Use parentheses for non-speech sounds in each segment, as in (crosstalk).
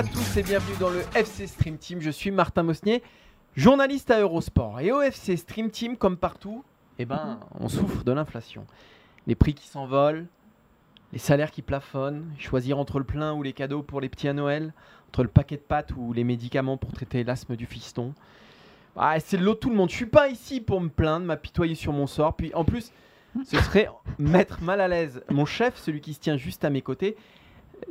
à tous et bienvenue dans le FC Stream Team. Je suis Martin Mosnier, journaliste à Eurosport. Et au FC Stream Team, comme partout, eh ben, on souffre de l'inflation. Les prix qui s'envolent, les salaires qui plafonnent, choisir entre le plein ou les cadeaux pour les petits à Noël, entre le paquet de pâtes ou les médicaments pour traiter l'asthme du fiston. Ah, c'est de tout le monde. Je suis pas ici pour me plaindre, m'apitoyer sur mon sort. Puis en plus, ce serait mettre mal à l'aise mon chef, celui qui se tient juste à mes côtés,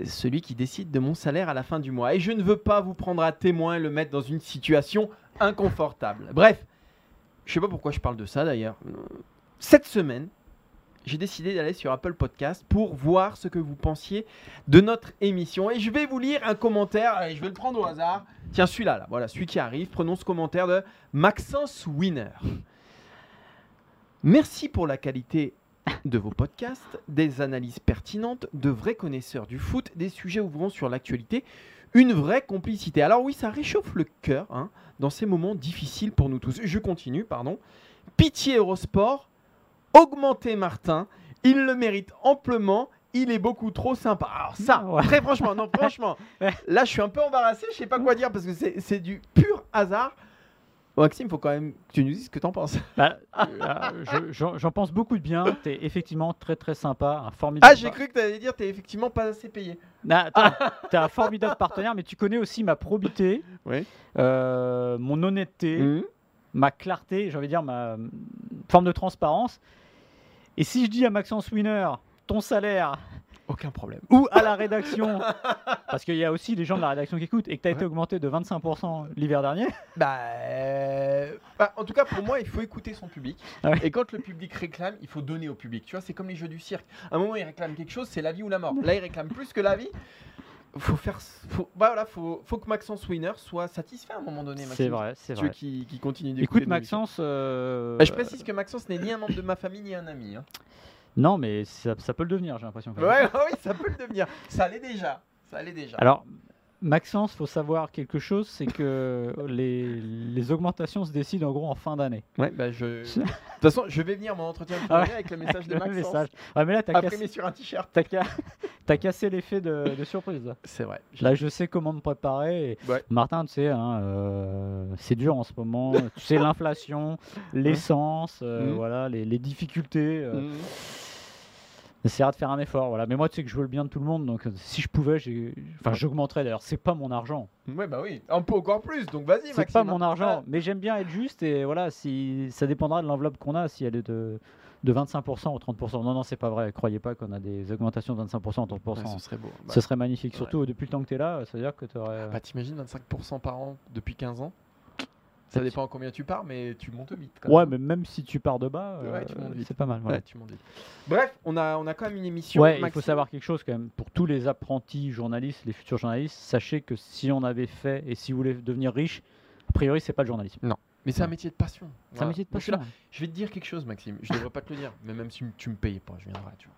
celui qui décide de mon salaire à la fin du mois. Et je ne veux pas vous prendre à témoin et le mettre dans une situation inconfortable. Bref, je sais pas pourquoi je parle de ça d'ailleurs. Cette semaine, j'ai décidé d'aller sur Apple Podcast pour voir ce que vous pensiez de notre émission. Et je vais vous lire un commentaire. Je vais le prendre au hasard. Tiens, celui-là, là. voilà, celui qui arrive. Prenons ce commentaire de Maxence Winner. Merci pour la qualité de vos podcasts, des analyses pertinentes, de vrais connaisseurs du foot, des sujets ouvrant sur l'actualité, une vraie complicité. Alors oui, ça réchauffe le cœur hein, dans ces moments difficiles pour nous tous. Je continue, pardon. Pitié Eurosport, augmentez Martin, il le mérite amplement. Il est beaucoup trop sympa. Alors ça, Ouais. très franchement, non franchement, (laughs) là je suis un peu embarrassé, je sais pas quoi dire parce que c'est du pur hasard. Maxime, faut quand même que tu nous dises ce que t'en penses. (laughs) Bah, euh, je- j'en pense beaucoup de bien. Tu es effectivement très très sympa, un formidable. Ah, j'ai cru que tu allais dire t'es effectivement pas assez payé. Tu (laughs) es un formidable partenaire, mais tu connais aussi ma probité, Oui. euh, mon honnêteté, Mmh. ma clarté, j'ai envie de dire ma euh, forme de transparence. Et si je dis à Maxence Winner, ton salaire, Aucun problème. ou à la rédaction, (laughs) parce qu'il y a aussi des gens de la rédaction qui écoutent, et que tu as été augmenté de 25% l'hiver dernier, Bah, euh, bah, en tout cas, pour moi, il faut écouter son public. Ah ouais. Et quand le public réclame, il faut donner au public. Tu vois, c'est comme les jeux du cirque. À un moment, il réclame quelque chose, c'est la vie ou la mort. Là, il réclame plus que la vie. Faut faire, faut, bah voilà, faut, faut que Maxence Winner soit satisfait à un moment donné. C'est vrai, c'est vrai. qu'il qu'il continue d'écouter Écoute. Maxence, euh, Bah, je précise que Maxence n'est ni un membre de ma famille ni un ami. hein. Non mais ça, ça peut le devenir, j'ai l'impression. même. Ouais, (laughs) oui, ça peut le devenir. Ça l'est déjà. Ça l'est déjà. Alors, Maxence, faut savoir quelque chose, c'est que les, les augmentations se décident en gros en fin d'année. ouais, bah je. (laughs) De toute façon, je vais venir mon entretien Ah ouais. avec le message de (laughs) Maxence. message. Ouais, mais là, t'as cassé, sur un t-shirt. t'as ca- t'as cassé l'effet de, de surprise. C'est vrai. Là, je sais comment me préparer. et Ouais. Martin, tu sais, hein, euh, c'est dur en ce moment. tu sais, l'inflation, l'essence, euh, Mhm. voilà, les, les difficultés. euh, Mhm. Essaiera de faire un effort, voilà. Mais moi, tu sais que je veux le bien de tout le monde, donc euh, si je pouvais, j'ai- enfin, j'augmenterais. D'ailleurs, c'est pas mon argent. Ouais, bah oui, un peu encore plus, donc vas-y, C'est pas mon argent, mais j'aime bien être juste et voilà, si ça dépendra de l'enveloppe qu'on a, si elle est de, de 25% ou 30%. Non, non, c'est pas vrai. Croyez pas qu'on a des augmentations de 25% ou 30%. Ouais, ce serait beau. Bah, Ce serait magnifique, surtout depuis le temps que tu es là, ça veut dire que tu aurais. bah, t'imagines 25% par an depuis 15 ans? Ça dépend à combien tu pars, mais tu montes vite. quand Ouais, même. mais même si tu pars de bas, Ouais, euh, c'est pas mal. voilà. Ouais, tu montes vite. Bref, on a, on a quand même une émission. Ouais, il faut savoir quelque chose quand même. Pour tous les apprentis journalistes, les futurs journalistes, sachez que si on avait fait et si vous voulez devenir riche, a priori, c'est pas le journalisme. Mais c'est un métier de passion. C'est Voilà. un métier de passion. là. Je vais te dire quelque chose, Maxime. Je devrais pas te le dire, mais même si tu me payais pas, je viendrai, tu vois.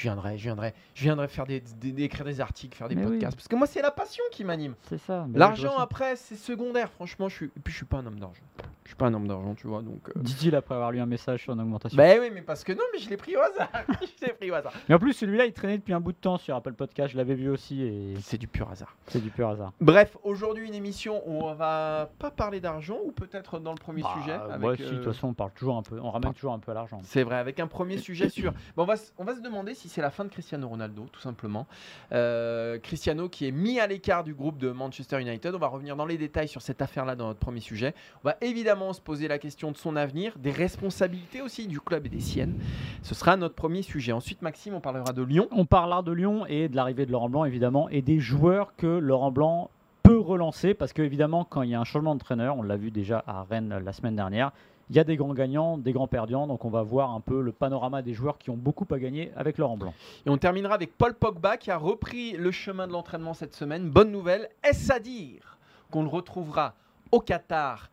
Je viendrai, je viendrai, je viendrai faire des, des- des- écrire des articles, faire des Mais oui. podcasts. Parce que moi, c'est la passion qui m'anime. C'est ça. L'argent après, c'est secondaire. Franchement, je suis. Et puis, je suis pas un homme d'argent. Je suis pas un homme d'argent, tu vois. Donc. euh, Dit-il après avoir lu un message sur une augmentation. Bah oui, mais parce que non, mais je l'ai pris au hasard. (laughs) je l'ai pris au hasard. Mais en plus, celui-là, il traînait depuis un bout de temps sur Apple Podcast. Je l'avais vu aussi et C'est du pur hasard. c'est du pur hasard. Bref, aujourd'hui une émission où on va pas parler d'argent ou peut-être dans le premier Bah, sujet. ouais, avec, si, de euh, toute façon, on parle toujours un peu, on ramène toujours un peu à l'argent. C'est vrai, avec un premier sujet sur. Bon, on, va, on va se demander si c'est la fin de Cristiano Ronaldo, tout simplement. Euh, Cristiano qui est mis à l'écart du groupe de Manchester United. On va revenir dans les détails sur cette affaire-là dans notre premier sujet. On va évidemment se poser la question de son avenir, des responsabilités aussi du club et des siennes. Ce sera notre premier sujet. Ensuite, Maxime, on parlera de Lyon. On parlera de Lyon et de l'arrivée de Laurent Blanc, évidemment, et des joueurs que Laurent Blanc peut relancer, parce qu'évidemment, quand il y a un changement d'entraîneur, on l'a vu déjà à Rennes la semaine dernière, il y a des grands gagnants, des grands perdants, donc on va voir un peu le panorama des joueurs qui ont beaucoup à gagner avec Laurent Blanc. Et on terminera avec Paul Pogba qui a repris le chemin de l'entraînement cette semaine. Bonne nouvelle, est-ce à dire qu'on le retrouvera au Qatar?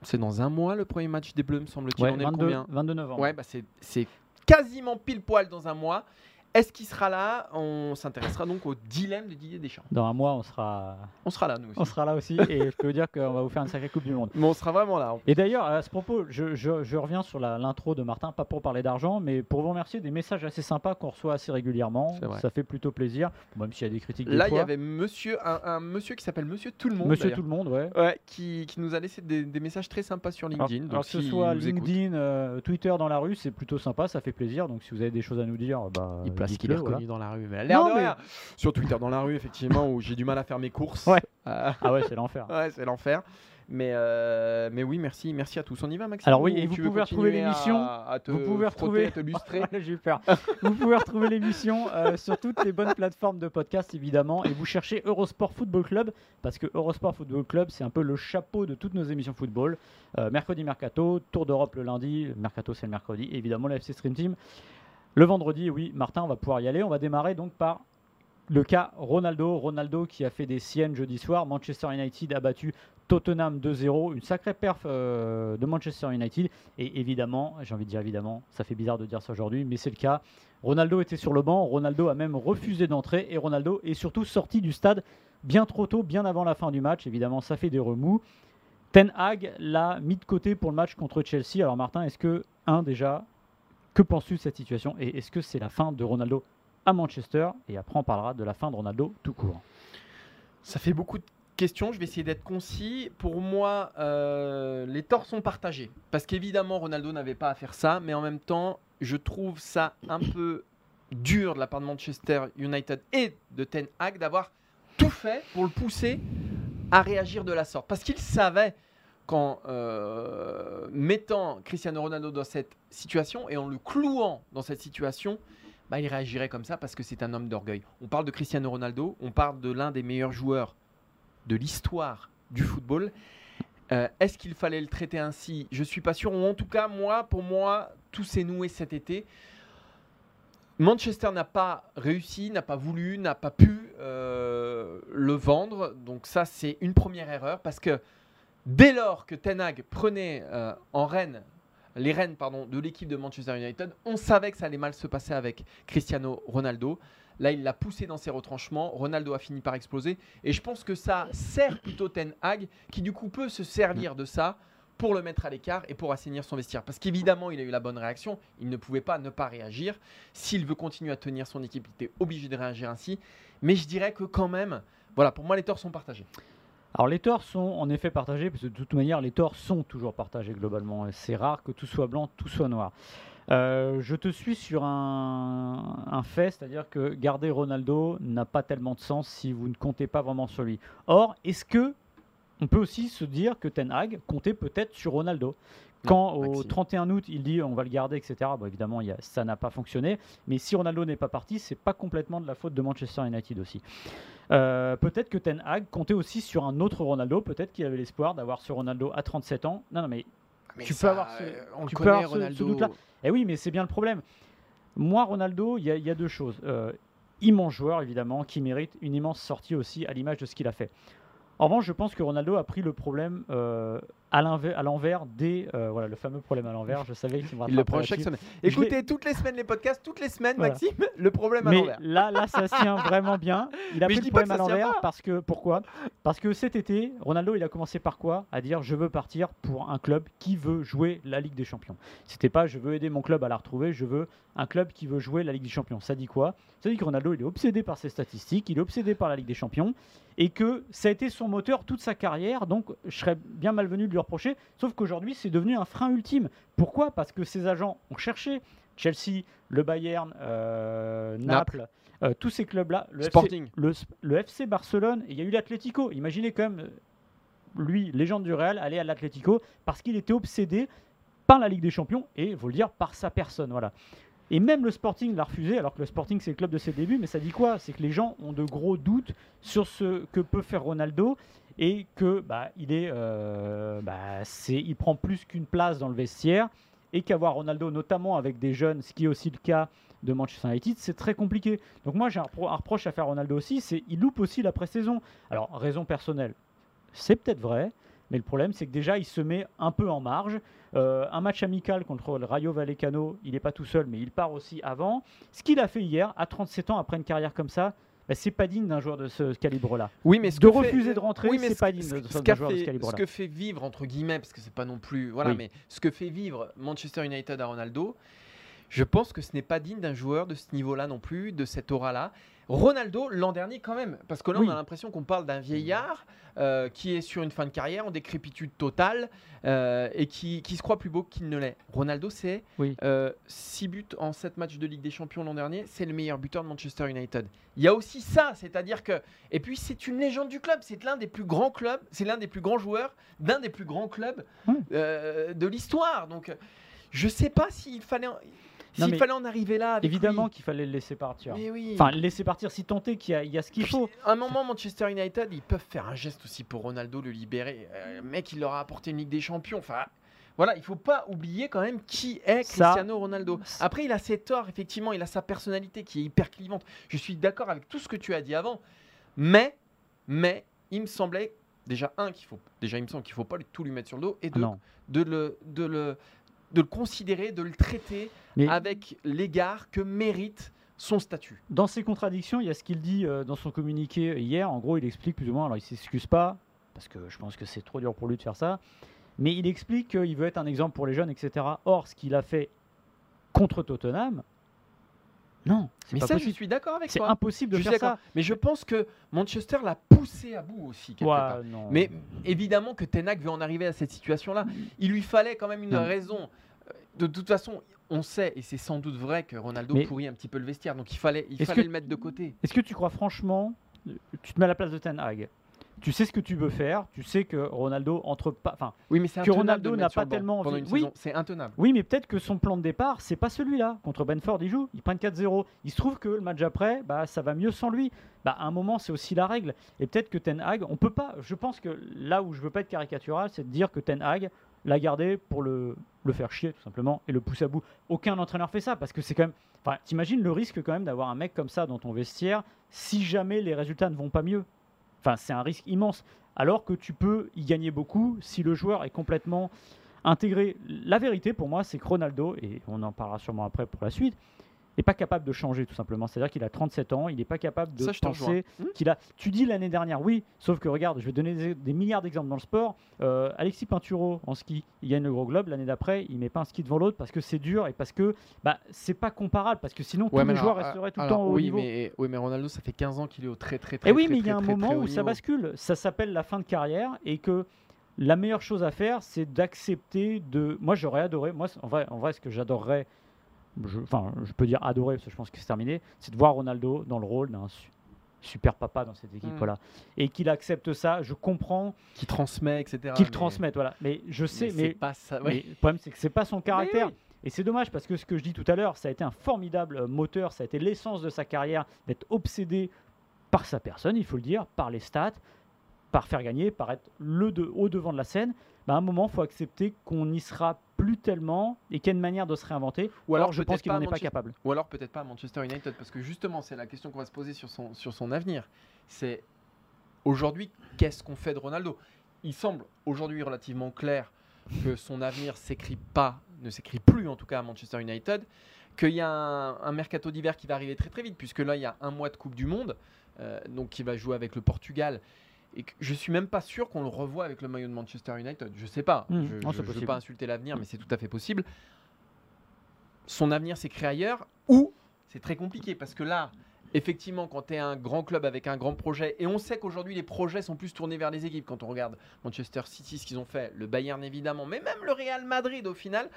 C'est dans un mois le premier match des Bleus, me semble-t-il. Ouais, on est le 22, combien? 22 novembre. Ouais, bah c'est quasiment pile poil dans un mois. Est-ce qu'il sera là? On s'intéressera donc au dilemme de Didier Deschamps. Dans un mois, on sera, On sera là, nous aussi. on sera là aussi, et je peux vous dire qu'on va vous faire une sacrée Coupe du Monde. Mais on sera vraiment là. Et d'ailleurs, à ce propos, je, je- je reviens sur l'intro de Martin, pas pour parler d'argent, mais pour vous remercier des messages assez sympas qu'on reçoit assez régulièrement. Ça fait plutôt plaisir, même s'il y a des critiques. des Là, il y avait monsieur, un, un monsieur qui s'appelle Monsieur Tout le Monde. Monsieur. Tout le Monde, ouais. Ouais, qui, qui nous a laissé des, des messages très sympas sur Alors, LinkedIn. alors donc que ce soit LinkedIn, euh, Twitter dans la rue, c'est plutôt sympa, ça fait plaisir. Donc si vous avez des choses à nous dire, bah, il place qu'il est reconnu dans la rue. Mais l'air de rien. Sur Twitter dans la rue, effectivement, où j'ai du mal à faire mes courses. Ouais. Euh, Ah ouais, c'est l'enfer. (laughs) ouais, c'est l'enfer. Mais, euh, mais oui, merci, merci à tous. On y va, Maxime Alors oui, ou et vous pouvez retrouver l'émission, vous pouvez retrouver- te lustrer. (laughs) J'ai peur. vous pouvez retrouver l'émission euh, sur toutes les bonnes plateformes de podcast évidemment et vous cherchez Eurosport Football Club parce que Eurosport Football Club c'est un peu le chapeau de toutes nos émissions football. Euh, mercredi Mercato, Tour d'Europe le lundi, Mercato c'est le mercredi et évidemment la FC Stream Team. Le vendredi, oui, Martin, on va pouvoir y aller. On va démarrer donc par le cas Ronaldo. Ronaldo qui a fait des siennes jeudi soir. Manchester United a battu Tottenham 2-0. Une sacrée perf euh, de Manchester United. Et évidemment, j'ai envie de dire évidemment, ça fait bizarre de dire ça aujourd'hui, mais c'est le cas. Ronaldo était sur le banc. Ronaldo a même refusé d'entrer. Et Ronaldo est surtout sorti du stade bien trop tôt, bien avant la fin du match. Évidemment, ça fait des remous. Ten Hag l'a mis de côté pour le match contre Chelsea. Alors Martin, est-ce que, un déjà, que penses-tu de cette situation Et est-ce que c'est la fin de Ronaldo à Manchester Et après, on parlera de la fin de Ronaldo tout court? Ça fait beaucoup de questions. Je vais essayer d'être concis. Pour moi, euh, les torts sont partagés. Parce qu'évidemment, Ronaldo n'avait pas à faire ça. Mais en même temps, je trouve ça un peu dur de la part de Manchester United et de Ten Hag d'avoir tout fait pour le pousser à réagir de la sorte. Parce qu'il savait qu'en euh, mettant Cristiano Ronaldo dans cette situation et en le clouant dans cette situation, bah, il réagirait comme ça parce que c'est un homme d'orgueil. On parle de Cristiano Ronaldo, on parle de l'un des meilleurs joueurs de l'histoire du football. Euh, Est-ce qu'il fallait le traiter ainsi? Je suis pas sûr. Ou en tout cas, moi, pour moi, tout s'est noué cet été. Manchester n'a pas réussi, n'a pas voulu, n'a pas pu euh, le vendre. Donc ça, c'est une première erreur parce que dès lors que Ten Hag prenait euh, en Rennes les rênes pardon, de l'équipe de Manchester United, on savait que ça allait mal se passer avec Cristiano Ronaldo. Là, il l'a poussé dans ses retranchements. Ronaldo a fini par exploser. Et je pense que ça sert plutôt Ten Hag, qui du coup peut se servir de ça pour le mettre à l'écart et pour assainir son vestiaire. Parce qu'évidemment, il a eu la bonne réaction. Il ne pouvait pas ne pas réagir. S'il veut continuer à tenir son équipe, il était obligé de réagir ainsi. Mais je dirais que quand même, voilà, pour moi, les torts sont partagés. Alors les torts sont en effet partagés, parce que de toute manière les torts sont toujours partagés globalement. C'est rare que tout soit blanc, tout soit noir. Euh, je te suis sur un, un fait, c'est-à-dire que garder Ronaldo n'a pas tellement de sens si vous ne comptez pas vraiment sur lui. Or, est-ce que on peut aussi se dire que Ten Hag comptait peut-être sur Ronaldo? Quand au Maxime. 31 août il dit on va le garder, etc. Bon, évidemment, il y a- ça n'a pas fonctionné. Mais si Ronaldo n'est pas parti, c'est pas complètement de la faute de Manchester United aussi. Euh, peut-être que Ten Hag comptait aussi sur un autre Ronaldo. Peut-être qu'il avait l'espoir d'avoir ce Ronaldo à 37 ans. Non, non, mais Tu peux avoir ce- on tu le peux connaît, avoir ce- ce Ronaldo. doute-là. Eh oui, mais c'est bien le problème. Moi, Ronaldo, il y, a- il y a deux choses. Euh, immense joueur, évidemment, qui mérite une immense sortie aussi à l'image de ce qu'il a fait. En revanche, je pense que Ronaldo a pris le problème euh, à l'envers des. euh, voilà, le fameux problème à l'envers. Je savais qu'il me Il le prend chaque semaine. Écoutez toutes les semaines les podcasts, toutes les semaines, Voilà. Maxime, (laughs) le problème à l'envers. là, là, ça tient vraiment bien. Il a Mais pris le problème à l'envers parce que pourquoi? Parce que cet été, Ronaldo, il a commencé par quoi? À dire je veux partir pour un club qui veut jouer la Ligue des Champions. C'était pas je veux aider mon club à la retrouver, je veux un club qui veut jouer la Ligue des Champions. Ça dit quoi? Ça dit que Ronaldo, il est obsédé par ses statistiques, il est obsédé par la Ligue des Champions et que ça a été son moteur toute sa carrière. Donc, je serais bien malvenu de lui reprocher. Sauf qu'aujourd'hui, c'est devenu un frein ultime. Pourquoi? Parce que ses agents ont cherché, Chelsea, le Bayern, euh, Naples, euh, tous ces clubs-là, le, FC, Sporting. le, le FC Barcelone, il y a eu l'Atlético. Imaginez quand même, euh, lui, légende du Real, aller à l'Atlético parce qu'il était obsédé par la Ligue des Champions et, faut le dire, par sa personne. Voilà. Et même le Sporting l'a refusé, alors que le Sporting c'est le club de ses débuts, mais ça dit quoi? C'est que les gens ont de gros doutes sur ce que peut faire Ronaldo et que bah, il est, euh, bah, il prend plus qu'une place dans le vestiaire et qu'avoir Ronaldo, notamment avec des jeunes, ce qui est aussi le cas de Manchester United, c'est très compliqué. Donc moi j'ai un, repro- un reproche à faire Ronaldo aussi, c'est il loupe aussi la pré-saison. Alors raison personnelle, c'est peut-être vrai, mais le problème c'est que déjà il se met un peu en marge. Euh, un match amical contre le Rayo Vallecano, il n'est pas tout seul, mais il part aussi avant. Ce qu'il a fait hier, à 37 ans, après une carrière comme ça, bah, c'est pas digne d'un joueur de ce calibre-là. Oui, mais ce De que fait- refuser de rentrer, Oui, c'est ce- pas digne d'un joueur de ce fait- calibre-là. Ce que fait vivre, entre guillemets, parce que c'est pas non plus. Voilà, Oui. mais ce que fait vivre Manchester United à Ronaldo, je pense que ce n'est pas digne d'un joueur de ce niveau-là non plus, de cette aura-là. Ronaldo, l'an dernier, quand même, parce que là, Oui. on a l'impression qu'on parle d'un vieillard euh, qui est sur une fin de carrière, en décrépitude totale, euh, et qui, qui se croit plus beau qu'il ne l'est. Ronaldo, c'est Oui. 6 buts en 7 matchs de Ligue des Champions l'an dernier, c'est le meilleur buteur de Manchester United. Il y a aussi ça, c'est-à-dire que. Et puis, c'est une légende du club, c'est l'un des plus grands clubs, c'est l'un des plus grands joueurs d'un des plus grands clubs euh, de l'histoire. Donc, je sais pas s'il fallait, s'il fallait en arriver là. avec Évidemment lui. qu'il fallait le laisser partir. Mais oui. Enfin, le laisser partir si tant est qu'il y a, il y a ce qu'il faut. À un moment, Manchester United, ils peuvent faire un geste aussi pour Ronaldo, le libérer. Euh, le mec, il leur a apporté une Ligue des Champions. Enfin, voilà, il faut pas oublier quand même qui est Ça- Cristiano Ronaldo. Après, il a ses torts, effectivement, il a sa personnalité qui est hyper clivante. Je suis d'accord avec tout ce que tu as dit avant, mais, mais, il me semblait déjà un qu'il faut, déjà il me semble qu'il faut pas tout lui mettre sur le dos et Ah deux, de le, de le, de le considérer, de le traiter Mais avec l'égard que mérite son statut. dans ces contradictions, il y a ce qu'il dit euh, dans son communiqué hier. En gros, il explique plus ou moins. Alors, il s'excuse pas parce que je pense que c'est trop dur pour lui de faire ça. Mais il explique qu'il veut être un exemple pour les jeunes, etc. Or, ce qu'il a fait contre Tottenham, non, c'est Mais pas ça, je suis d'accord avec C'est toi. impossible de Je faire ça. Mais je pense que Manchester l'a poussé à bout aussi. quelque Ouais, part. non. Mais évidemment que Tenac veut en arriver à cette situation-là. Il lui fallait quand même une Non. raison. Euh, De toute façon, on sait, et c'est sans doute vrai, que Ronaldo Mais- pourrit un petit peu le vestiaire. Donc il fallait, il fallait que- le mettre de côté. Est-ce que tu crois franchement, tu te mets à la place de Ten Hag, tu sais ce que tu veux faire, tu sais que Ronaldo entre pas, enfin, Oui, mais Que Ronaldo n'a pas tellement envie- Oui. C'est intenable. Oui, mais peut-être que son plan de départ, c'est pas celui-là. Contre Benford, il joue, ils prennent 4-0. Il se trouve que le match après, bah, ça va mieux sans lui. Bah, à un moment, c'est aussi la règle. Et peut-être que Ten Hag, on peut pas. Je pense que là où je veux pas être caricatural, c'est de dire que Ten Hag l'a gardé pour le, le faire chier, tout simplement, et le pousser à bout. Aucun entraîneur fait ça, parce que c'est quand même. Enfin, t'imagines le risque quand même d'avoir un mec comme ça dans ton vestiaire si jamais les résultats ne vont pas mieux. Enfin, c'est un risque immense. Alors que tu peux y gagner beaucoup si le joueur est complètement intégré. La vérité pour moi, c'est que Ronaldo, et on en parlera sûrement après pour la suite, n'est pas capable de changer tout simplement. C'est-à-dire qu'il a 37 ans, il n'est pas capable de Ça, penser. Hmm qu'il a. Tu dis l'année dernière, oui, sauf que regarde, je vais donner des, des milliards d'exemples dans le sport. Euh, Alexis Pinturo en ski, il gagne le gros globe. L'année d'après, il met pas un ski devant l'autre parce que c'est dur et parce que bah, c'est pas comparable. Parce que sinon, tous les joueurs resteraient tout le temps au haut oui, niveau. Mais, oui, mais Ronaldo, ça fait 15 ans qu'il est au très très très Et oui, très, mais il y a très, un très, moment très où ça bascule. Ça s'appelle la fin de carrière et que la meilleure chose à faire, c'est d'accepter de. Moi, j'aurais adoré. Moi, en vrai, en vrai, ce que j'adorerais, je- enfin, je peux dire adorer parce que je pense que c'est terminé, c'est de voir Ronaldo dans le rôle d'un su- super papa dans cette équipe, Mm. voilà, et qu'il accepte ça. Je comprends Qui transmet, etc. qu'il mais- transmette, voilà. Mais je sais, mais pas ça. mais le problème, c'est que c'est pas son caractère. oui. Et c'est dommage parce que ce que je dis tout à l'heure, ça a été un formidable euh, moteur, ça a été l'essence de sa carrière d'être obsédé par sa personne, il faut le dire, par les stats, par faire gagner, par être le de, au devant de la scène. Bah, à un moment, il faut accepter qu'on n'y sera plus tellement et qu'il y a une manière de se réinventer. Ou alors, je pense qu'il n'en est pas capable. Ou alors peut-être pas à Manchester United, parce que justement, c'est la question qu'on va se poser sur son, sur son avenir. C'est aujourd'hui, qu'est-ce qu'on fait de Ronaldo? Il semble aujourd'hui relativement clair que son avenir s'écrit pas, ne s'écrit plus en tout cas à Manchester United, qu'il y a un, un mercato d'hiver qui va arriver très très vite, puisque là il y a un mois de Coupe du Monde, euh, donc qui va jouer avec le Portugal. Et que je suis même pas sûr qu'on le revoie avec le maillot de Manchester United. Je sais pas. Mhm. Je, je veux pas insulter l'avenir, mais c'est tout à fait possible. Son avenir s'écrit ailleurs ou c'est très compliqué parce que là, effectivement, quand tu es un grand club avec un grand projet, et on sait qu'aujourd'hui les projets sont plus tournés vers les équipes, quand on regarde Manchester City, ce qu'ils ont fait, le Bayern évidemment, mais même le Real Madrid au final,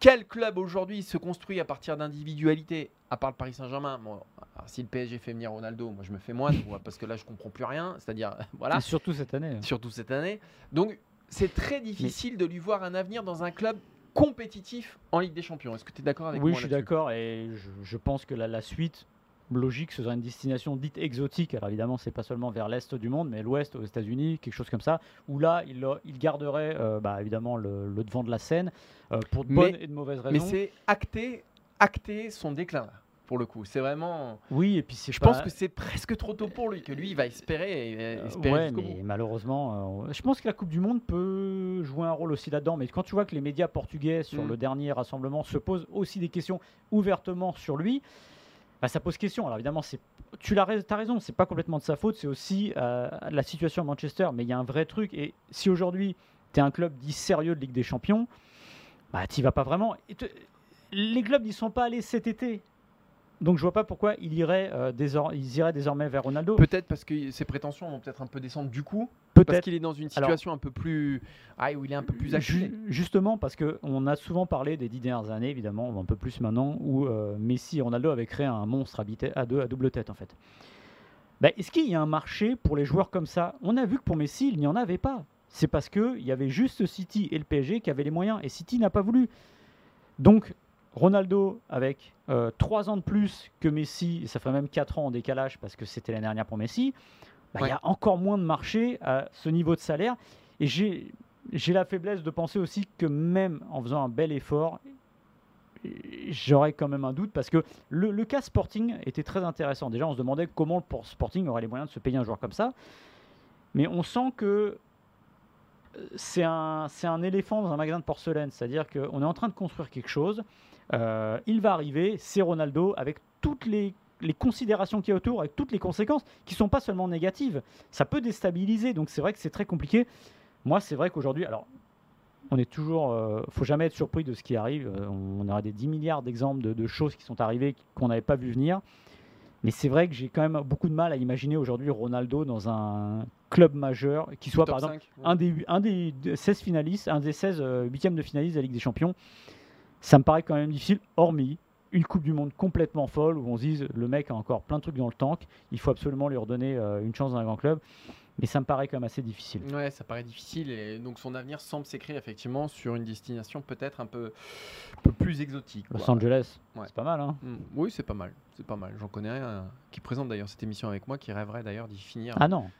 quel club aujourd'hui se construit à partir d'individualité, à part le Paris Saint-Germain? Bon, Si le PSG fait venir Ronaldo, moi je me fais moins, parce que là je comprends plus rien, c'est-à-dire, (laughs) voilà. Et surtout cette année. Surtout cette année. Donc c'est très difficile de lui voir un avenir dans un club compétitif en Ligue des Champions. Est-ce que tu es d'accord avec oui, moi je suis d'accord et je, je pense que la, la suite logique, ce serait une destination dite exotique. Alors évidemment, c'est pas seulement vers l'est du monde, mais l'ouest, aux États-Unis, quelque chose comme ça, où là, il, il garderait euh, bah, évidemment le, le devant de la scène euh, pour de Mais- bonnes et de mauvaises raisons. Mais c'est acté, acté son déclin là, pour le coup. C'est vraiment. oui, et puis c'est Je pas- pense que c'est presque trop tôt pour lui, que lui il va espérer, et- Euh, espérer ouais, mais bout. malheureusement, euh, je pense que la Coupe du Monde peut jouer un rôle aussi là-dedans. Mais quand tu vois que les médias portugais sur Mm. le dernier rassemblement se posent aussi des questions ouvertement sur lui, bah, ça pose question. Alors évidemment, c'est tu as raison, c'est pas complètement de sa faute, c'est aussi euh, la situation à Manchester. Mais il y a un vrai truc. Et si aujourd'hui tu es un club dit sérieux de Ligue des Champions, bah tu vas pas vraiment. Les clubs n'y sont pas allés cet été. Donc je vois pas pourquoi il irait, euh, désor- ils iraient désormais vers Ronaldo. Peut-être parce que ses prétentions vont peut-être un peu descendre du coup, Peut-être. parce qu'il est dans une Alors- situation un peu plus. Ah, où il est un peu plus acculé. Justement parce qu'on a souvent parlé des dix dernières années, évidemment, un peu plus maintenant, où euh, Messi et Ronaldo avaient créé un monstre à, bite- à deux, à double tête en fait. Bah, Est-ce qu'il y a un marché pour les joueurs comme ça? On a vu que pour Messi, il n'y en avait pas. C'est parce qu'il y avait juste City et le PSG qui avaient les moyens, et City n'a pas voulu. Donc Ronaldo, avec euh, trois ans de plus que Messi, et ça fait même 4 ans en décalage parce que c'était l'année dernière pour Messi, bah, il y a encore moins de marché à ce niveau de salaire. Et j'ai la faiblesse de penser aussi que même en faisant un bel effort, j'aurais quand même un doute parce que le, le cas Sporting était très intéressant. Déjà, on se demandait comment le Por- Sporting aurait les moyens de se payer un joueur comme ça. Mais on sent que euh, c'est un, c'est un éléphant dans un magasin de porcelaine. C'est-à-dire qu'on est en train de construire quelque chose. Euh, il va arriver, c'est Ronaldo, avec toutes les, les considérations qu'il y a autour, avec toutes les conséquences qui ne sont pas seulement négatives. Ça peut déstabiliser. Donc c'est vrai que c'est très compliqué. Moi, c'est vrai qu'aujourd'hui, alors, on est toujours. euh, faut jamais être surpris de ce qui arrive. Euh, on aura des 10 milliards d'exemples de, de choses qui sont arrivées qu'on n'avait pas vu venir. Mais c'est vrai que j'ai quand même beaucoup de mal à imaginer aujourd'hui Ronaldo dans un club majeur qui soit par exemple 5, ouais. un des, un des 16 finalistes, un des 16 euh, huitièmes de finalistes de la Ligue des Champions. Ça me paraît quand même difficile, hormis une Coupe du Monde complètement folle où on se dise le mec a encore plein de trucs dans le tank, il faut absolument lui redonner euh, une chance dans un grand club. Mais ça me paraît quand même assez difficile. Ouais, ça paraît difficile et donc son avenir semble s'écrire effectivement sur une destination peut-être un peu, un peu plus exotique. quoi. Los Angeles, Ouais. c'est pas mal. Hein Mm, Oui, c'est pas mal, c'est pas mal. J'en connais un qui présente d'ailleurs cette émission avec moi, qui rêverait d'ailleurs d'y finir. ah non.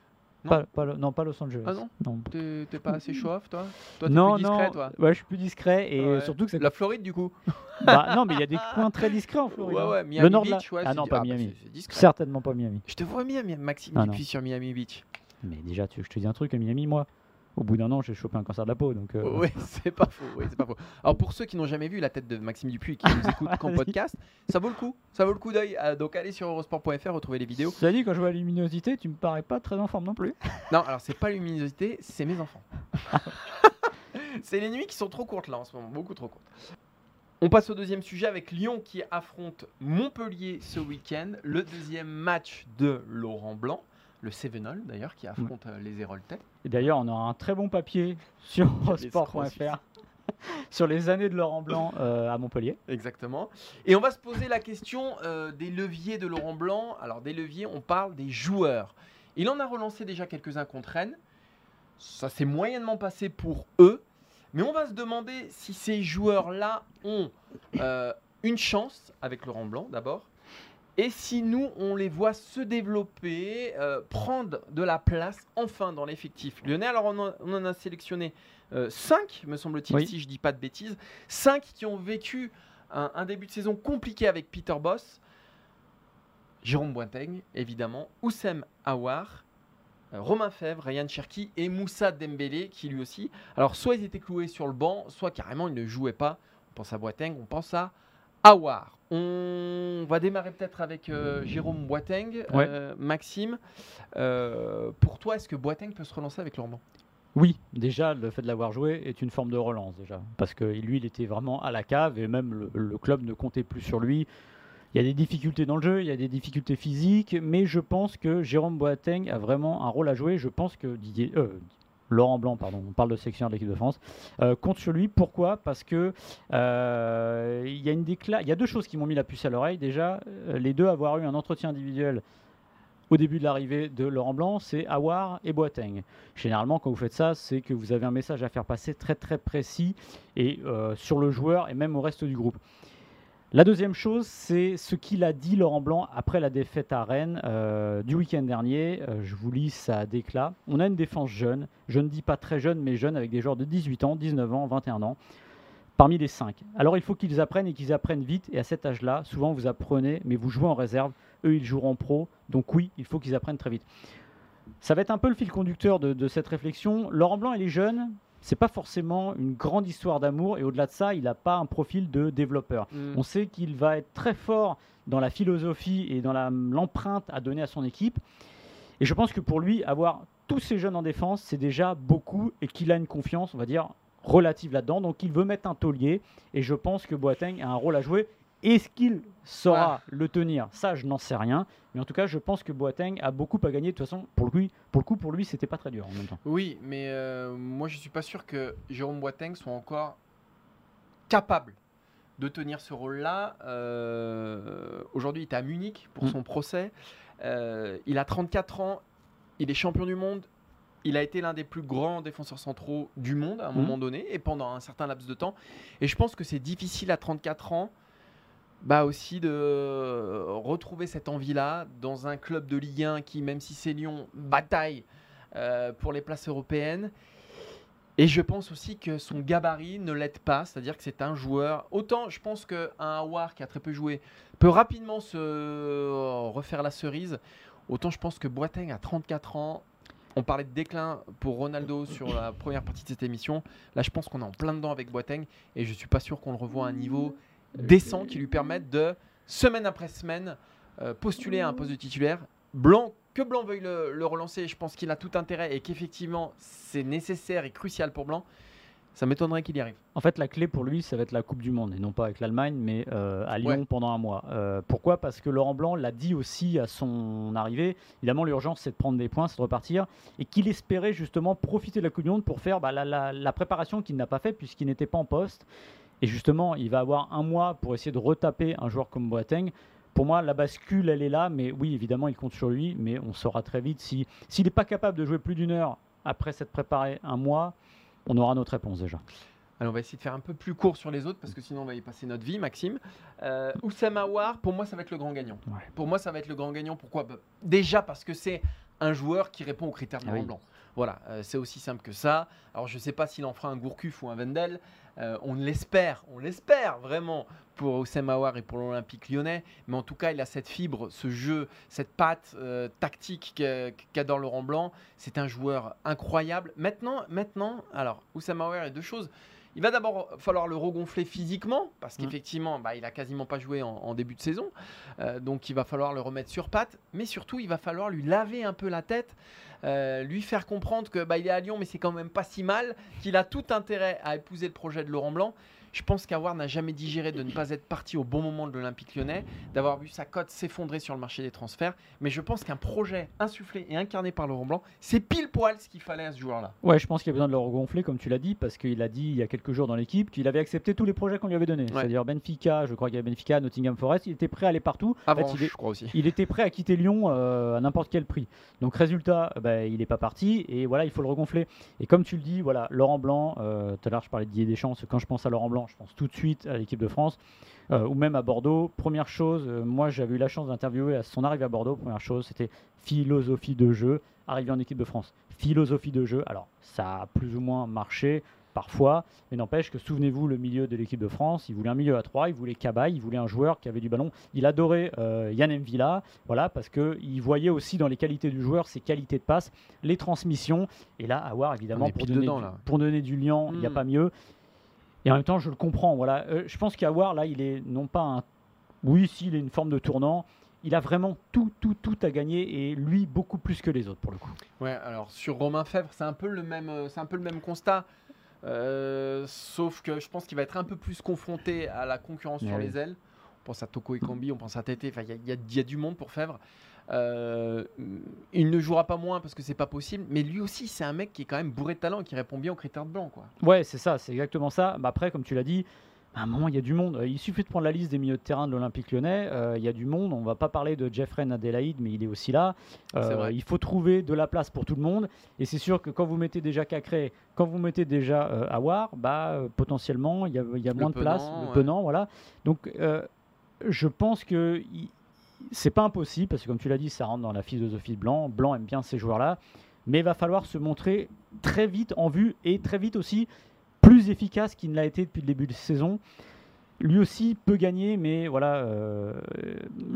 Non. Pas, pas non, pas Los Angeles. Ah non non. T'es pas assez chaud toi? Toi, non, plus discret, non. toi? Ouais, je suis plus discret et Ouais. surtout que ça La Floride, du coup. (laughs) Bah, non, mais il y a des coins très discrets en Floride. Ouais, hein. le Miami nord Beach, ouais. Ah non, pas bah, Miami. Certainement pas Miami. Je te vois bien, Mi- Maxime, Ah, depuis sur Miami Beach. Mais déjà, tu veux que je te dis un truc à Miami, moi? Au bout d'un an, j'ai chopé un cancer de la peau. Donc, euh, Oui, (laughs) c'est pas faux. oui, pas faux. Alors pour ceux qui n'ont jamais vu la tête de Maxime Dupuis et qui nous écoutent qu'en (laughs) podcast, ça vaut le coup. Ça vaut le coup d'œil. Euh, donc allez sur eurosport.fr, retrouvez les vidéos. Cela dit, quand je vois la luminosité, tu me parais pas très en forme non plus. Non, alors c'est pas luminosité, c'est mes enfants. (laughs) c'est les nuits qui sont trop courtes là en ce moment, beaucoup trop courtes. On passe au deuxième sujet avec Lyon qui affronte Montpellier ce week-end. Le deuxième match de Laurent Blanc, le Cévenol d'ailleurs, qui affronte euh, les Héroltais. Et d'ailleurs, on aura un très bon papier (laughs) sur sport.fr (laughs) sur les années de Laurent Blanc (coughs) euh, à Montpellier. Exactement. Et on va se poser la question euh, des leviers de Laurent Blanc. Alors des leviers, on parle des joueurs. Il en a relancé déjà quelques-uns contre Rennes. Ça s'est moyennement passé pour eux. Mais on va se demander si ces joueurs-là ont euh, une chance avec Laurent Blanc d'abord. Et si nous, on les voit se développer, euh, prendre de la place enfin dans l'effectif lyonnais. Alors on en, on en a sélectionné 5, me semble-t-il, Oui. si je dis pas de bêtises. 5 qui ont vécu un, un début de saison compliqué avec Peter Boss. Jérôme Bointaigne, évidemment. Oussem Aouar. euh, Romain Fèvre, Ryan Cherki et Moussa Dembélé qui lui aussi. Alors soit ils étaient cloués sur le banc, soit carrément ils ne jouaient pas. On pense à Boateng, on pense à Aouar. On va démarrer peut-être avec euh, Jérôme Boateng. Ouais. Euh, Maxime, euh, pour toi, est-ce que Boateng peut se relancer avec Laurent Oui, déjà, le fait de l'avoir joué est une forme de relance, déjà. Parce que lui, il était vraiment à la cave et même le, le club ne comptait plus sur lui. Il y a des difficultés dans le jeu, il y a des difficultés physiques, mais je pense que Jérôme Boateng a vraiment un rôle à jouer. Je pense que Didier, euh, Laurent Blanc, pardon, on parle de section de l'équipe de France, euh, compte sur lui. Pourquoi? Parce que euh, il y a une décla... y a deux choses qui m'ont mis la puce à l'oreille. Déjà, euh, les deux avoir eu un entretien individuel au début de l'arrivée de Laurent Blanc, c'est Awar et Boateng. Généralement, quand vous faites ça, c'est que vous avez un message à faire passer très très précis et sur le joueur et même au reste du groupe. La deuxième chose, c'est ce qu'il a dit Laurent Blanc après la défaite à Rennes euh, du week-end dernier. Euh, je vous lis sa déclat. On a une défense jeune, je ne dis pas très jeune, mais jeune, avec des joueurs de 18 ans, 19 ans, 21 ans, parmi les 5. Alors il faut qu'ils apprennent et qu'ils apprennent vite. Et à cet âge-là, souvent vous apprenez, mais vous jouez en réserve. Eux, ils joueront pro. Donc oui, il faut qu'ils apprennent très vite. Ça va être un peu le fil conducteur de, de cette réflexion. Laurent Blanc, il est jeune, c'est pas forcément une grande histoire d'amour et au-delà de ça, il n'a pas un profil de développeur. Mm. On sait qu'il va être très fort dans la philosophie et dans l'empreinte à donner à son équipe. Et je pense que pour lui, avoir tous ces jeunes en défense, c'est déjà beaucoup et qu'il a une confiance, on va dire, relative là-dedans. Donc il veut mettre un taulier et je pense que Boateng a un rôle à jouer. Est-ce qu'il saura le tenir? Ça, je n'en sais rien. Mais en tout cas, je pense que Boateng a beaucoup à gagner. De toute façon, pour lui, pour le coup, pour lui, c'était pas très dur en même temps. Oui, mais euh, moi je suis pas sûr que Jérôme Boateng soit encore capable de tenir ce rôle-là. Euh, Aujourd'hui, il est à Munich pour Mm. son procès. Euh, il a 34 ans, il est champion du monde. Il a été l'un des plus grands défenseurs centraux du monde à un Mm. moment donné et pendant un certain laps de temps. Et je pense que c'est difficile à 34 ans bah aussi de retrouver cette envie-là dans un club de Ligue 1 qui, même si c'est Lyon, bataille euh, pour les places européennes. Et je pense aussi que son gabarit ne l'aide pas, c'est-à-dire que c'est un joueur. Autant je pense qu'un Awar qui a très peu joué peut rapidement se refaire la cerise, autant je pense que Boateng à 34 ans. On parlait de déclin pour Ronaldo sur la première partie de cette émission. Là, je pense qu'on est en plein dedans avec Boateng et je suis pas sûr qu'on le revoie à un niveau décent qui lui permette de, semaine après semaine, euh, postuler à un poste de titulaire. Blanc, que Blanc veuille le, le relancer, je pense qu'il a tout intérêt et qu'effectivement c'est nécessaire et crucial pour Blanc. Ça m'étonnerait qu'il y arrive. En fait, la clé pour lui, ça va être la Coupe du Monde, et non pas avec l'Allemagne, mais euh, à Lyon Ouais. pendant un mois. Euh, pourquoi? Parce que Laurent Blanc l'a dit aussi à son arrivée. Évidemment, l'urgence, c'est de prendre des points, c'est de repartir, et qu'il espérait justement profiter de la Coupe du Monde pour faire bah, la, la- la préparation qu'il n'a pas fait puisqu'il n'était pas en poste. Et justement, il va avoir un mois pour essayer de retaper un joueur comme Boateng. Pour moi, la bascule, elle est là, mais oui, évidemment, il compte sur lui, mais on saura très vite si s'il n'est pas capable de jouer plus d'une heure après s'être préparé un mois, on aura notre réponse déjà. Alors on va essayer de faire un peu plus court sur les autres parce que sinon on va y passer notre vie, Maxime. Euh, Oussama Aouar, pour moi ça va être le grand gagnant. Ouais. Pour moi ça va être le grand gagnant. Pourquoi? Bah, Déjà parce que c'est un joueur qui répond aux critères de Ah oui. Blanc. Voilà, euh, c'est aussi simple que ça. Alors je ne sais pas s'il en fera un Gourcuff ou un Wendel. Euh, on l'espère, on l'espère vraiment pour Aouar et pour l'Olympique lyonnais. Mais en tout cas, il a cette fibre, ce jeu, cette patte euh, tactique que- qu'adore Laurent Blanc. C'est un joueur incroyable. Maintenant, maintenant, alors Oussama Aouar, a deux choses. Il va d'abord falloir le regonfler physiquement, parce Mhm. qu'effectivement, bah, il a quasiment pas joué en, en début de saison. Euh, donc il va falloir le remettre sur pattes. Mais surtout, il va falloir lui laver un peu la tête, euh, lui faire comprendre que bah, il est à Lyon, mais c'est quand même pas si mal, qu'il a tout intérêt à épouser le projet de Laurent Blanc. Je pense qu'Awar n'a jamais digéré de ne pas être parti au bon moment de l'Olympique lyonnais, d'avoir vu sa cote s'effondrer sur le marché des transferts. Mais je pense qu'un projet insufflé et incarné par Laurent Blanc, c'est pile poil ce qu'il fallait à ce joueur-là. Ouais, je pense qu'il y a besoin de le regonfler, comme tu l'as dit, parce qu'il a dit il y a quelques jours dans l'équipe qu'il avait accepté tous les projets qu'on lui avait donnés. C'est-à-dire Benfica, je crois qu'il y avait Benfica, Nottingham Forest, il était prêt à aller partout. En Avant, fait, il, est- je crois aussi. il était prêt à quitter Lyon euh, à n'importe quel prix. Donc résultat, bah, il n'est pas parti et voilà, il faut le regonfler. Et comme tu le dis, voilà, Laurent Blanc, euh, tout à l'heure je parlais de Didier Deschamps, quand je pense à Laurent Blanc, je pense tout de suite à l'équipe de France. euh, ou même à Bordeaux. Première chose, euh, moi j'avais eu la chance d'interviewer à son arrivée à Bordeaux. Première chose, c'était philosophie de jeu, arrivé en équipe de France. Philosophie de jeu, alors ça a plus ou moins marché parfois, mais n'empêche que souvenez-vous le milieu de l'équipe de France, il voulait un milieu à 3, il voulait Cabaye, il voulait un joueur qui avait du ballon. Il adorait euh, Yann Mvila, voilà, parce qu'il voyait aussi dans les qualités du joueur ses qualités de passe, les transmissions. Et là, à voir évidemment pour donner, dedans, du, là. pour donner du lien, il n'y a Hmm. pas mieux. Et en même temps, je le comprends. Voilà, Euh, je pense qu'Awar là, il est non pas un, oui, si, il est une forme de tournant. Il a vraiment tout, tout, tout à gagner et lui beaucoup plus que les autres pour le coup. Ouais, alors sur Romain Fèvre, c'est un peu le même, euh, c'est un peu le même constat. Euh, sauf que je pense qu'il va être un peu plus confronté à la concurrence sur les ailes. On pense à Toko Ekambi, on pense à Tété. Enfin, il y, y a du monde pour Fèvre. Euh, il ne jouera pas moins parce que c'est pas possible, mais lui aussi, c'est un mec qui est quand même bourré de talent et qui répond bien aux critères de blanc. Quoi. Ouais, c'est ça, c'est exactement ça. Bah, après, comme tu l'as dit, à un moment, il y a du monde. Euh, Il suffit de prendre la liste des milieux de terrain de l'Olympique lyonnais. euh, il y a du monde. On va pas parler de Jeffrey Adelaide, mais il est aussi là. Euh, vrai. il faut trouver de la place pour tout le monde. Et c'est sûr que quand vous mettez déjà Cacré, quand vous mettez déjà euh, Awar, bah, potentiellement, il y a, il y a Le moins de place. Le ouais. Penant, voilà. Donc, je pense que il- c'est pas impossible, parce que comme tu l'as dit, ça rentre dans la philosophie de Blanc. Blanc aime bien ces joueurs-là. Mais il va falloir se montrer très vite en vue et très vite aussi plus efficace qu'il ne l'a été depuis le début de saison. Lui aussi peut gagner, mais voilà, euh,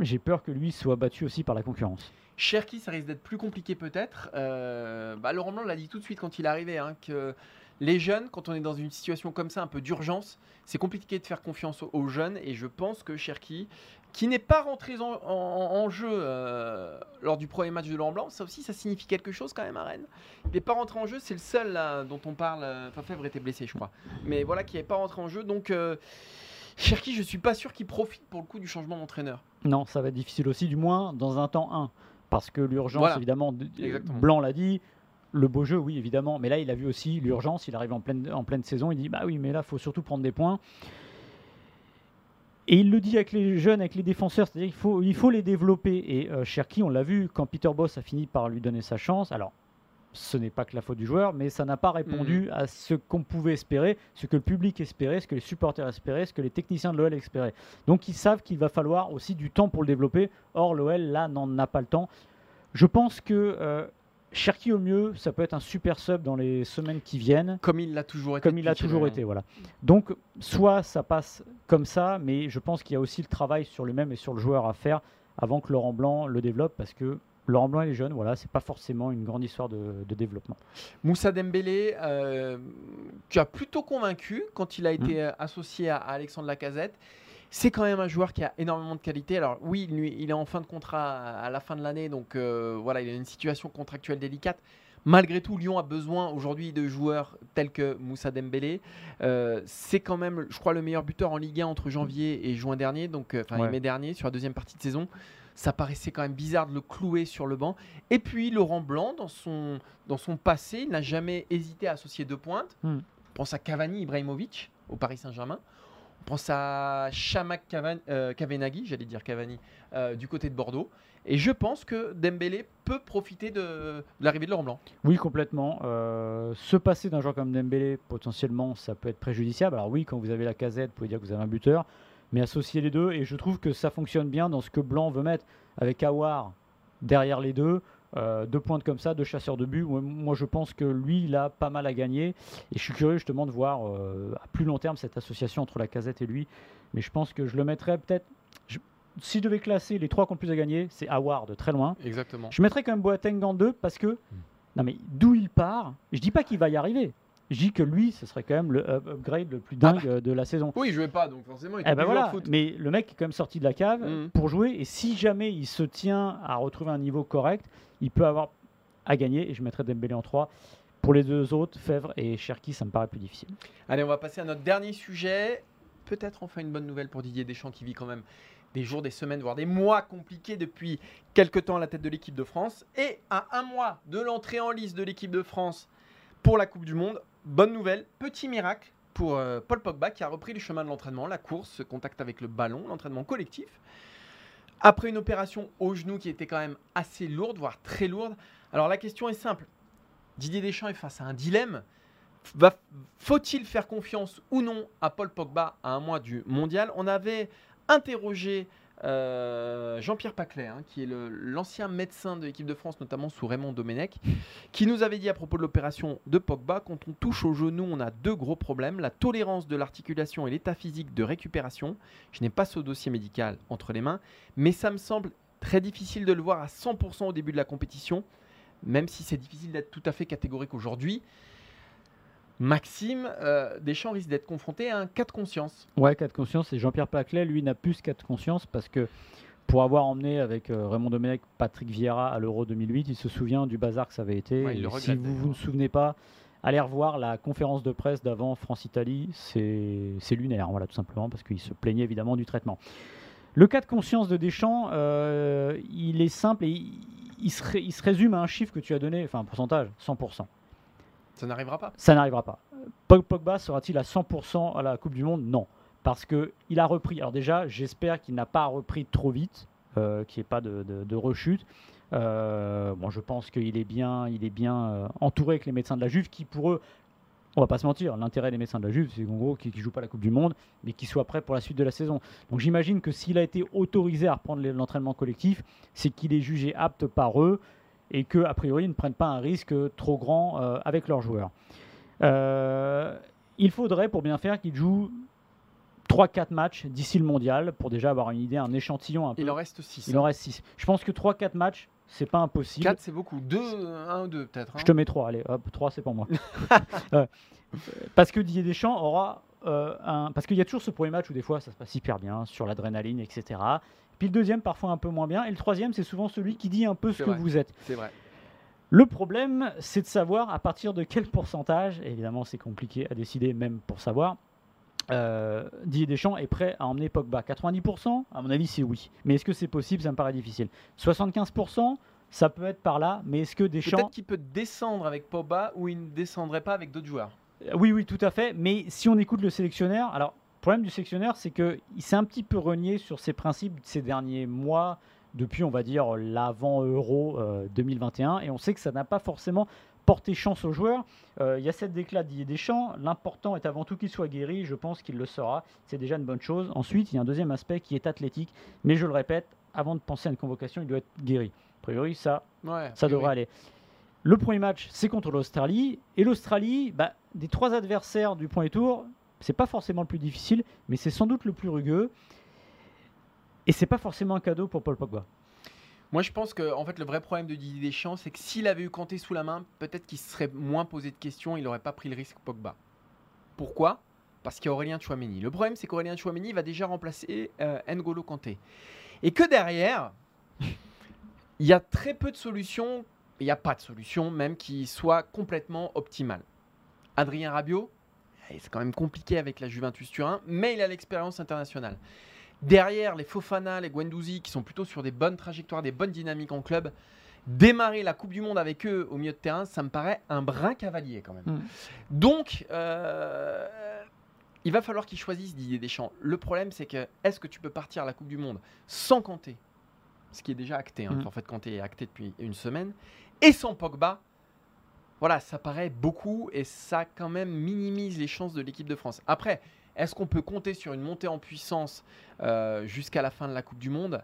j'ai peur que lui soit battu aussi par la concurrence. Cherki, ça risque d'être plus compliqué peut-être. Euh, bah, Laurent Blanc l'a dit tout de suite quand il est arrivé, hein, que les jeunes, quand on est dans une situation comme ça, un peu d'urgence, c'est compliqué de faire confiance aux, jeunes. Et je pense que Cherki, qui n'est pas rentré en, en- en jeu euh, lors du premier match de Laurent Blanc, ça aussi, ça signifie quelque chose quand même à Rennes. Il n'est pas rentré en jeu, c'est le seul là, dont on parle. euh, Enfin, Fèvre était blessé, je crois. Mais voilà, qui n'est pas rentré en jeu. Donc, euh, Cherki, je suis pas sûr qu'il profite pour le coup du changement d'entraîneur. Non, ça va être difficile aussi, du moins dans un temps 1. Parce que l'urgence, Voilà. évidemment, Exactement. Blanc l'a dit, le beau jeu, oui, évidemment. Mais là, il a vu aussi l'urgence, il arrive en pleine, en pleine saison, il dit, bah oui, mais là, il faut surtout prendre des points. Et il le dit avec les jeunes, avec les défenseurs, c'est-à-dire qu'il faut, il faut les développer. Et euh, Cherki, on l'a vu, quand Peter Boss a fini par lui donner sa chance, alors ce n'est pas que la faute du joueur, mais ça n'a pas répondu à ce qu'on pouvait espérer, ce que le public espérait, ce que les supporters espéraient, ce que les techniciens de l'OL espéraient. Donc ils savent qu'il va falloir aussi du temps pour le développer. Or, l'OL, là, n'en a pas le temps. Je pense que euh, Cherki, au mieux, ça peut être un super sub dans les semaines qui viennent Comme il l'a toujours été. comme il a depuis qu'il toujours été. Voilà. Donc, soit ça passe comme ça, mais je pense qu'il y a aussi le travail sur lui-même et sur le joueur à faire avant que Laurent Blanc le développe, parce que Laurent Blanc et les jeunes, voilà, c'est pas forcément une grande histoire de, de développement. Moussa Dembélé, euh, tu as plutôt convaincu quand il a été euh, associé à Alexandre Lacazette. C'est quand même un joueur qui a énormément de qualité. Alors oui, lui, il est en fin de contrat à, la fin de l'année, donc euh, voilà, il a une situation contractuelle délicate. Malgré tout, Lyon a besoin aujourd'hui de joueurs tels que Moussa Dembélé. Euh, c'est quand même, je crois, le meilleur buteur en Ligue 1 entre janvier et juin dernier, donc euh, enfin Ouais. mai dernier, sur la deuxième partie de saison. Ça paraissait quand même bizarre de le clouer sur le banc. Et puis Laurent Blanc, dans son, dans son passé, il n'a jamais hésité à associer deux pointes. On pense à Cavani Ibrahimovic au Paris Saint-Germain. Pense à Chamak Cavan- euh, j'allais dire Cavani, euh, du côté de Bordeaux. Et je pense que Dembélé peut profiter de, de l'arrivée de Laurent Blanc. Oui, complètement. Euh, se passer d'un joueur comme Dembélé, potentiellement, ça peut être préjudiciable. Alors oui, quand vous avez la casette, vous pouvez dire que vous avez un buteur, mais associer les deux, et je trouve que ça fonctionne bien dans ce que Blanc veut mettre avec Awar derrière les deux. Euh, deux pointes comme ça, deux chasseurs de but. Moi, moi, je pense que lui, il a pas mal à gagner. Et je suis curieux justement de voir euh, à plus long terme cette association entre la casette et lui. Mais je pense que je le mettrais peut-être. je- Si je devais classer les trois le plus à gagner, c'est Awar de très loin. Exactement. Je mettrais quand même Boateng en deux parce que, non mais d'où il part, je dis pas qu'il va y arriver. Je dis que lui, ce serait quand même le up- upgrade le plus dingue euh, de la saison. Oui, il jouait pas, donc forcément, il Eh était voilà, de foot. mais le mec est quand même sorti de la cave Mhm. pour jouer et si jamais il se tient à retrouver un niveau correct, il peut avoir à gagner et je mettrais Dembélé en 3. Pour les deux autres, Fèvre et Cherki, ça me paraît plus difficile. Allez, on va passer à notre dernier sujet. Peut-être enfin une bonne nouvelle pour Didier Deschamps qui vit quand même des jours, des semaines, voire des mois compliqués depuis quelques temps à la tête de l'équipe de France. Et à un mois de l'entrée en liste de l'équipe de France pour la Coupe du Monde, bonne nouvelle, petit miracle pour euh, Paul Pogba qui a repris le chemin de l'entraînement, la course, ce contact avec le ballon, l'entraînement collectif. Après une opération au genou qui était quand même assez lourde, voire très lourde. Alors la question est simple. Didier Deschamps est face à un dilemme. Faut-il faire confiance ou non à Paul Pogba à un mois du mondial? On avait interrogé euh, Jean-Pierre Paclet, hein, qui est l'ancien médecin de l'équipe de France, notamment sous Raymond Domenech, qui nous avait dit à propos de l'opération de Pogba, quand on touche au genou, on a deux gros problèmes, la tolérance de l'articulation et l'état physique de récupération. Je n'ai pas ce dossier médical entre les mains, mais ça me semble très difficile de le voir à 100% au début de la compétition, même si c'est difficile d'être tout à fait catégorique aujourd'hui. Maxime, euh, Deschamps risque d'être confronté à un cas de conscience. Ouais, cas de conscience, et Jean-Pierre Paclet, lui, n'a plus ce cas de conscience parce que pour avoir emmené avec euh, Raymond Domenech Patrick Vieira à l'Euro 2008, il se souvient du bazar que ça avait été. Ouais, Et si vous vous d'ailleurs. ne souvenez pas, allez revoir la conférence de presse d'avant France-Italie, c'est c'est lunaire, voilà, tout simplement, parce qu'il se plaignait évidemment du traitement. Le cas de conscience de Deschamps, euh, il est simple et il, il se, il se résume à un chiffre que tu as donné, enfin un pourcentage, 100%. Ça n'arrivera pas. Ça n'arrivera pas. Pog- Pogba sera-t-il à 100% à la Coupe du Monde? Non. Parce qu'il a repris. Alors déjà, j'espère qu'il n'a pas repris trop vite, euh, qu'il n'y ait pas de, rechute. Euh, bon, je pense qu'il est bien, il est bien euh, entouré avec les médecins de la Juve qui, pour eux, on va pas se mentir, l'intérêt des médecins de la Juve, c'est qu'ils ne jouent pas la Coupe du Monde, mais qu'ils soient prêts pour la suite de la saison. Donc j'imagine que s'il a été autorisé à reprendre l'entraînement collectif, c'est qu'il est jugé apte par eux et que a priori ils ne prennent pas un risque trop grand euh, avec leurs joueurs. Euh, il faudrait pour bien faire qu'ils jouent 3-4 matchs d'ici le mondial pour déjà avoir une idée, un échantillon un peu. Il en reste 6. Il en reste 6. Je pense que 3-4 matchs, c'est pas impossible. 4, c'est beaucoup. 2, 1 ou 2 peut-être. hein. Je te mets 3, allez, hop, 3 c'est pour moi. (laughs) Parce que Didier Deschamps aura euh, un. Parce qu'il y a toujours ce premier match où des fois ça se passe hyper bien, sur l'adrénaline, etc. Puis le deuxième, parfois un peu moins bien. Et le troisième, c'est souvent celui qui dit un peu ce que vrai. vous êtes. C'est vrai. Le problème, c'est de savoir à partir de quel pourcentage, et évidemment c'est compliqué à décider même pour savoir, euh, Didier Deschamps est prêt à emmener Pogba. 90% À mon avis, c'est oui. Mais est-ce que c'est possible? Ça me paraît difficile. 75% Ça peut être par là, mais est-ce que Deschamps... Peut-être qu'il peut descendre avec Pogba ou il ne descendrait pas avec d'autres joueurs. Oui, oui, tout à fait. Mais si on écoute le sélectionneur, alors problème du sélectionneur, c'est qu'il s'est un petit peu renié sur ses principes ces derniers mois, depuis, on va dire, l'avant-Euro euh, 2021. Et on sait que ça n'a pas forcément porté chance aux joueurs. Euh, Il y a cette déclat de Didier Deschamps. L'important est avant tout qu'il soit guéri. Je pense qu'il le sera. C'est déjà une bonne chose. Ensuite, il y a un deuxième aspect qui est athlétique. Mais je le répète, avant de penser à une convocation, il doit être guéri. A priori, ça, Ouais, ça devrait oui. aller. Le premier match, c'est contre l'Australie. Et l'Australie, bah, des trois adversaires du premier tour, c'est pas forcément le plus difficile, mais c'est sans doute le plus rugueux. Et c'est pas forcément un cadeau pour Paul Pogba. Moi, je pense que en fait, le vrai problème de Didier Deschamps, c'est que s'il avait eu Kanté sous la main, peut-être qu'il se serait moins posé de questions, il n'aurait pas pris le risque Pogba. Pourquoi? Parce qu'il y a Aurélien Chouameni. Le problème, c'est qu'Aurélien Chouameni va déjà remplacer euh, N'Golo Kanté. Et que derrière, il y a très peu de solutions, il n'y a pas de solution même qui soit complètement optimale. Adrien Rabiot, c'est quand même compliqué avec la Juventus Turin, mais il a l'expérience internationale. Derrière, les Fofana, les Guendouzi, qui sont plutôt sur des bonnes trajectoires, des bonnes dynamiques en club, démarrer la Coupe du Monde avec eux au milieu de terrain, ça me paraît un brin cavalier quand même. Mm. Donc, euh, il va falloir qu'ils choisissent Didier Deschamps. Le problème, c'est que est-ce que tu peux partir à la Coupe du Monde sans Kanté? Ce qui est déjà acté. Hein. Mm. En fait, Kanté est acté depuis une semaine. Et sans Pogba voilà, ça paraît beaucoup et ça quand même minimise les chances de l'équipe de France. Après, est-ce qu'on peut compter sur une montée en puissance euh, jusqu'à la fin de la Coupe du Monde?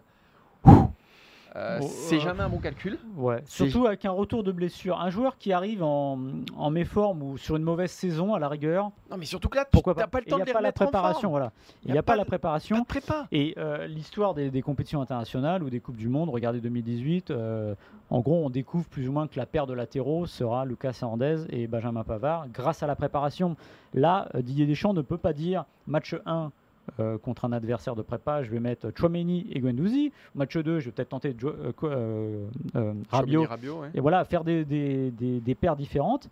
Euh, Bon, C'est euh, jamais un bon calcul. Ouais. Surtout avec un retour de blessure. Un joueur qui arrive en, en méforme ou sur une mauvaise saison à la rigueur, Non, mais surtout que là, tu pourquoi n'as pas pas le temps Il de n'y les a pas la préparation. Voilà. Il n'y a a pas pas la préparation. Pas de prépa. Et euh, l'histoire des, des compétitions internationales ou des Coupes du Monde, regardez 2018, euh, en gros, on découvre plus ou moins que la paire de latéraux sera Lucas Hernandez et Benjamin Pavard grâce à la préparation. Là, Didier Deschamps ne peut pas dire match 1 euh, contre un adversaire de prépa, je vais mettre Chouameni et Guendouzi. Match 2, je vais peut-être tenter Jo- euh, euh, euh, Rabiot Chouameni, Rabiot, ouais. et voilà, faire des, des, des- des paires différentes.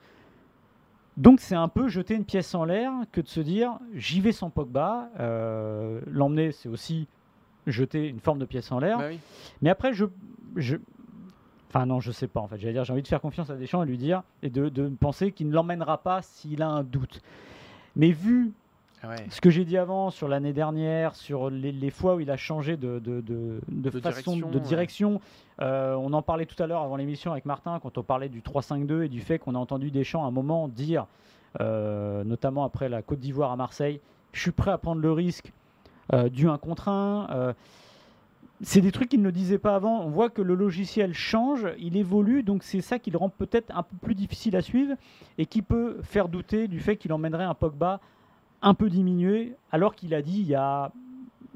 Donc c'est un peu jeter une pièce en l'air que de se dire j'y vais sans Pogba. Euh, L'emmener, c'est aussi jeter une forme de pièce en l'air. Bah oui. Mais après, je, je. Enfin, non, je sais pas en fait. J'allais dire, j'ai envie de faire confiance à Deschamps et lui dire et de, de penser qu'il ne l'emmènera pas s'il a un doute. Mais vu Ah ouais. ce que j'ai dit avant sur l'année dernière, sur les, les fois où il a changé de, de, de- de De façon direction, de ouais. direction, euh, on en parlait tout à l'heure avant l'émission avec Martin quand on parlait du 3-5-2 et du fait qu'on a entendu Deschamps à un moment dire, euh, notamment après la Côte d'Ivoire à Marseille, je suis prêt à prendre le risque euh, du 1 contre 1. euh, c'est des trucs qu'il ne disait pas avant. On voit que le logiciel change, il évolue, donc c'est ça qui le rend peut-être un peu plus difficile à suivre et qui peut faire douter du fait qu'il emmènerait un Pogba un peu diminué, alors qu'il a dit il y a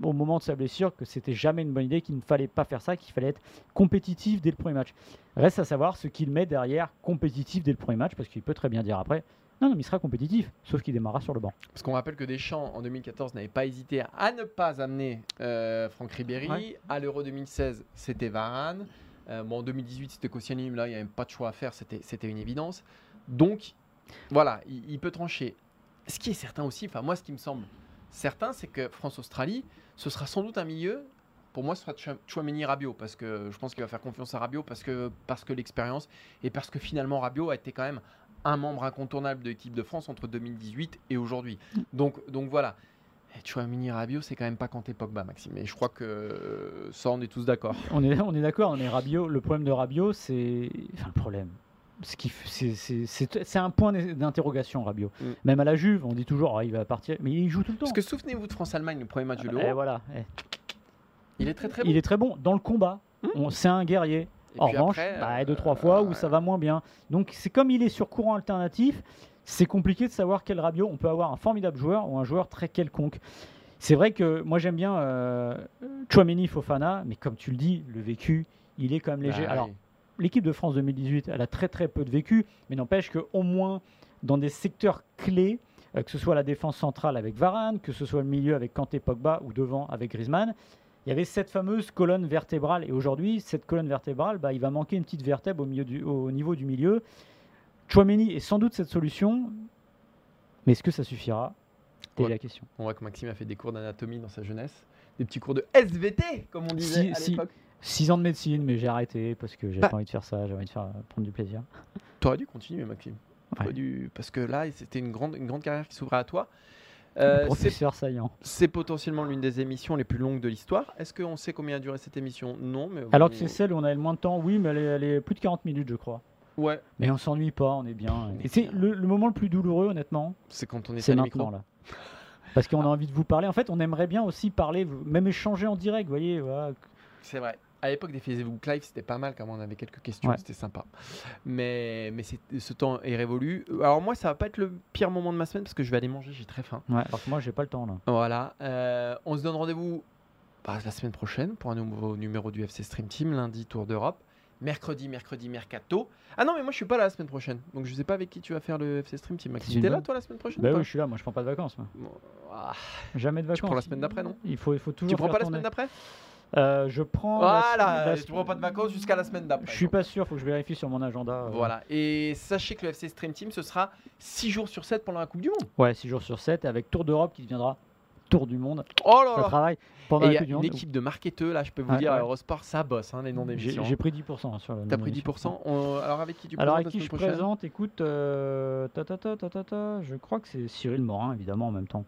au moment de sa blessure que c'était jamais une bonne idée, qu'il ne fallait pas faire ça, qu'il fallait être compétitif dès le premier match. Reste à savoir ce qu'il met derrière compétitif dès le premier match, parce qu'il peut très bien dire après non, non, mais il sera compétitif, sauf qu'il démarrera sur le banc. Parce qu'on rappelle que Deschamps, en 2014, n'avait pas hésité à ne pas amener euh, Franck Ribéry. Ouais. À l'Euro 2016, c'était Varane. Euh, bon, en 2018, c'était Koscielny. Là, il n'y avait pas de choix à faire. C'était c'était une évidence. Donc, voilà, il, il peut trancher. Ce qui est certain aussi, enfin, moi, ce qui me semble certain, c'est que France-Australie, ce sera sans doute un milieu pour moi, ce sera Chou- Chouameni Rabiot parce que je pense qu'il va faire confiance à Rabiot parce que, parce que l'expérience et parce que finalement Rabiot a été quand même un membre incontournable de l'équipe de France entre 2018 et aujourd'hui. Donc, donc voilà. Et Chouameni Rabiot, c'est quand même pas Kanté Pogba, Maxime. Et je crois que ça, on est tous d'accord. On est, on est d'accord, on est Rabiot. Le problème de Rabiot, c'est. Enfin, le problème. C'est- un point d'interrogation, Rabiot. Mm. Même à la Juve, on dit toujours, Ah, il va partir. Mais il joue tout le temps. Parce que souvenez-vous de France-Allemagne, le premier match de Eh, l'Euro. voilà. eh. Il est très très bon. Il est très bon dans le combat. Mm. On- C'est un guerrier. Et en revanche, après, bah, euh, deux, trois fois où ouais. ça va moins bien. Donc c'est comme il est sur courant alternatif, c'est compliqué de savoir quel Rabiot. On peut avoir un formidable joueur ou un joueur très quelconque. C'est vrai que moi j'aime bien euh, Chouameni Fofana, mais comme tu le dis, le vécu, il est quand même léger. Bah, Alors oui. L'équipe de France 2018, elle a très très peu de vécu, mais n'empêche qu'au moins dans des secteurs clés, euh, que ce soit la défense centrale avec Varane, que ce soit le milieu avec Kanté Pogba ou devant avec Griezmann, il y avait cette fameuse colonne vertébrale. Et aujourd'hui, cette colonne vertébrale, bah, il va manquer une petite vertèbre au, milieu du- au niveau du milieu. Chouameni est sans doute cette solution, mais est-ce que ça suffira? C'est Ouais. la question. On voit que Maxime a fait des cours d'anatomie dans sa jeunesse. Des petits cours de SVT, comme on disait Si- à si. l'époque. Six ans de médecine, mais j'ai arrêté parce que j'ai Bah. pas envie de faire ça, j'ai envie de faire, prendre du plaisir. T'aurais dû continuer, Maxime. T'aurais Ouais. dû- Parce que là, c'était une grande, une grande carrière qui s'ouvrait à toi. Euh, Professeur saillant. c'est potentiellement l'une des émissions les plus longues de l'histoire. Est-ce qu'on sait combien a duré cette émission? Non, mais Alors que c'est celle où on avait le moins de temps, oui, mais elle est, elle est plus de 40 minutes, je crois. Ouais, Mais on s'ennuie pas, on est bien. Et c'est le, le moment le plus douloureux, honnêtement, c'est quand on est, c'est maintenant micro. là. Parce qu'on a envie de vous parler. En fait, on aimerait bien aussi parler, même échanger en direct, vous voyez. voilà. C'est vrai. À l'époque des Facebook Live, c'était pas mal quand on avait quelques questions, Ouais. c'était sympa. Mais, mais ce temps est révolu. Alors moi, ça va pas être le pire moment de ma semaine parce que je vais aller manger, j'ai très faim. Ouais, alors que moi, j'ai pas le temps là. Voilà. euh, on se donne rendez-vous bah, la semaine prochaine pour un nouveau numéro du FC Stream Team, lundi Tour d'Europe. Mercredi, mercredi, mercato. Ah non, mais moi je suis pas là la semaine prochaine. Donc je sais pas avec qui tu vas faire le FC Stream Team. Une t'es là toi la semaine prochaine Bah ou oui, je suis là, moi je prends pas de vacances. moi. Bon, ah, Jamais de vacances. prends la semaine d'après, non? Il faut, il faut toujours. Tu prends faire pas la semaine d'après? Euh, Je prends. Voilà, la- tu prends pas de vacances jusqu'à la semaine d'après. Je suis pas sûr, faut que je vérifie sur mon agenda. euh. Voilà. Et sachez que le FC Stream Team, ce sera 6 jours sur 7 pendant la Coupe du Monde. Ouais, 6 jours sur 7, avec Tour d'Europe qui deviendra Tour du Monde. Oh là Ça là travaille Et pendant il y la a Coupe du une équipe de marketeurs, là, je peux vous dire, ouais. Eurosport, ça bosse, hein, les noms J'ai d'émissions. j'ai pris 10% sur le T'as pris d'émission. 10%. On- Alors avec qui tu Alors avec qui je prochaine? présente Écoute, euh, ta, ta, ta, ta, ta, ta, je crois que c'est Cyril Morin, évidemment, en même temps.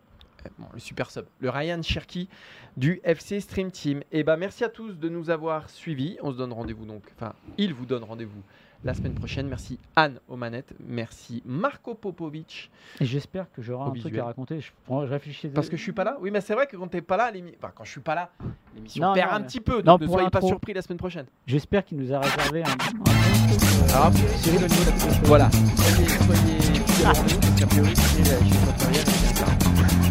Eh, bon, le super sub, le Ryan Cherky du FC Stream Team. Et bah merci à tous de nous avoir suivis. On se donne rendez-vous donc, enfin, il vous donne rendez-vous la semaine prochaine. Merci Anne aux manettes, merci Marco Popovic. Et j'espère que j'aurai Au un truc à raconter. Je, je réfléchis. Parce que je suis pas là. Oui, mais c'est vrai que quand t'es pas là, l'émi- enfin, quand je suis pas là, l'émission Non, perd non, un mais- petit peu. Non, Donc ne pour soyez pas surpris la semaine prochaine. J'espère qu'il nous a réservé un, un Alors, a priori, Cyril au niveau de la photo. Voilà. Soyez,